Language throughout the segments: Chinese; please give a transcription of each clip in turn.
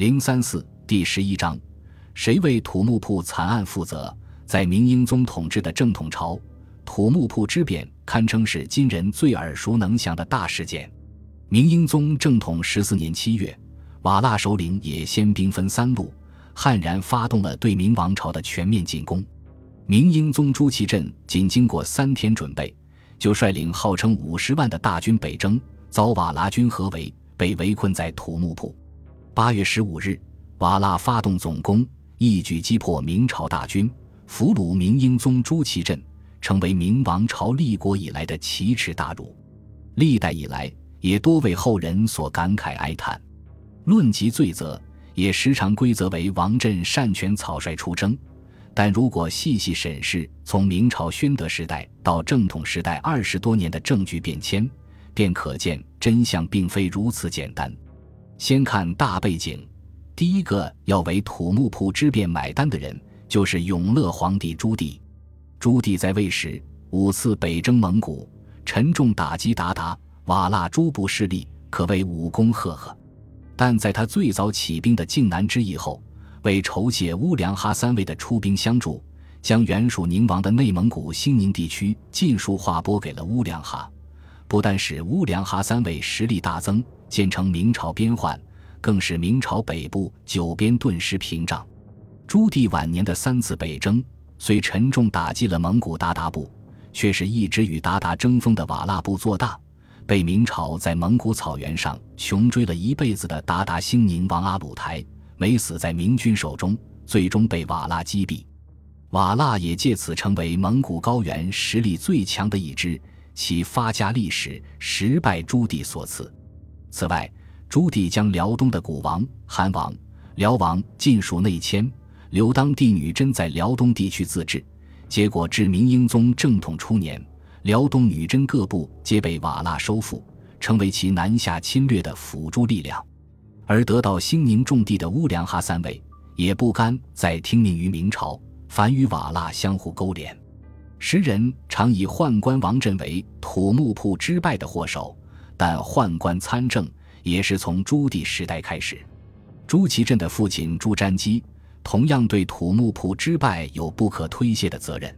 零三四第十一章，谁为土木堡惨案负责？在明英宗统治的正统朝，土木堡之变堪称是今人最耳熟能详的大事件。明英宗正统十四年七月，瓦剌首领也先兵分三路，悍然发动了对明王朝的全面进攻。明英宗朱祁镇仅经过三天准备，就率领号称五十万的大军北征，遭瓦剌军合围，被围困在土木堡。八月十五日，瓦剌发动总攻，一举击破明朝大军，俘虏明英宗朱祁镇，成为明王朝立国以来的奇耻大辱。历代以来，也多为后人所感慨哀叹。论及罪责，也时常归责为王振擅权草率出征。但如果细细审视从明朝宣德时代到正统时代二十多年的政局变迁，便可见真相并非如此简单。先看大背景，第一个要为土木堡之变买单的人，就是永乐皇帝朱棣。朱棣在位时五次北征蒙古，沉重打击鞑靼、瓦剌诸部势力，可谓武功赫赫。但在他最早起兵的靖难之役后，为酬谢乌良哈三位的出兵相助，将原属宁王的内蒙古兴宁地区尽数划拨给了乌良哈，不但使乌良哈三位实力大增。建成明朝边患，更是明朝北部九边顿时屏障。朱棣晚年的三次北征，虽沉重打击了蒙古鞑靼部，却是一直与鞑靼争锋的瓦剌部做大，被明朝在蒙古草原上穷追了一辈子的鞑靼兴宁王阿鲁台，没死在明军手中，最终被瓦剌击毙。瓦剌也借此成为蒙古高原实力最强的一支，其发家历史实拜朱棣所赐。此外，朱棣将辽东的古王、韩王、辽王尽数内迁，留当地女真在辽东地区自治。结果至明英宗正统初年，辽东女真各部皆被瓦剌收复，成为其南下侵略的辅助力量。而得到兴宁重地的乌梁哈三位也不甘再听命于明朝，反与瓦剌相互勾连。时人常以宦官王振为土木堡之败的祸首。但宦官参政也是从朱棣时代开始。朱祁镇的父亲朱瞻基同样对土木堡之败有不可推卸的责任。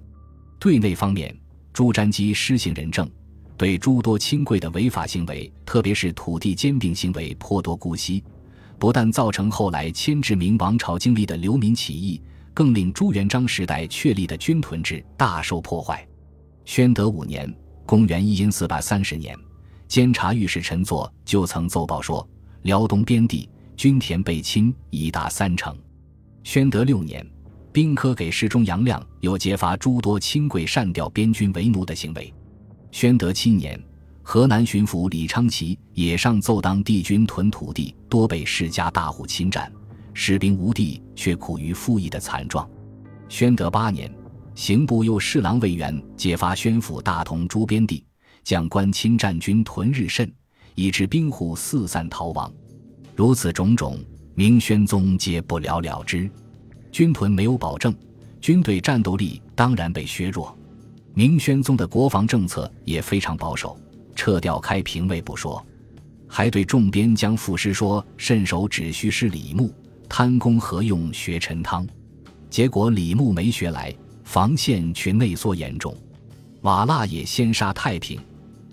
对内方面，朱瞻基施行仁政，对诸多亲贵的违法行为，特别是土地兼并行为颇多姑息，不但造成后来牵制明王朝经历的流民起义，更令朱元璋时代确立的军屯制大受破坏。宣德五年（公元一四八三十年）。监察御史陈作就曾奏报说，辽东边地军田被侵已达三成。宣德六年，兵科给事中杨亮又揭发诸多亲贵擅调边军为奴的行为。宣德七年，河南巡抚李昌奇也上奏当地军屯土地多被世家大户侵占，士兵无地却苦于赋役的惨状。宣德八年，刑部右侍郎魏源揭发宣府大同诸边地。将官侵占军屯日甚，以致兵户四散逃亡。如此种种，明宣宗皆不了了之。军屯没有保证，军队战斗力当然被削弱。明宣宗的国防政策也非常保守，撤掉开平卫不说，还对众边将赋诗说：“慎守只需是李牧，贪功何用学陈汤？”结果李牧没学来，防线却内缩严重。瓦剌也先杀太平。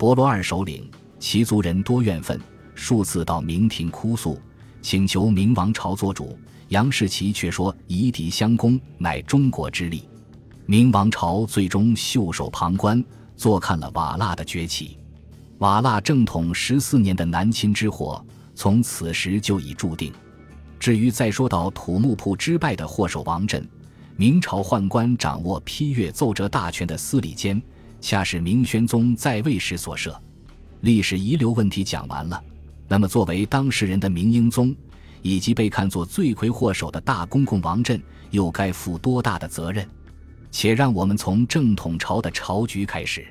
博罗二首领，其族人多怨愤，数次到明廷哭诉，请求明王朝做主。杨士奇却说：“以敌相攻，乃中国之力。”明王朝最终袖手旁观，坐看了瓦剌的崛起。瓦剌正统十四年的南侵之祸，从此时就已注定。至于再说到土木堡之败的祸首王振，明朝宦官掌握批阅奏折大权的司礼监。恰是明宣宗在位时所设，历史遗留问题讲完了。那么，作为当事人的明英宗，以及被看作罪魁祸首的大公公王振，又该负多大的责任？且让我们从正统朝的朝局开始。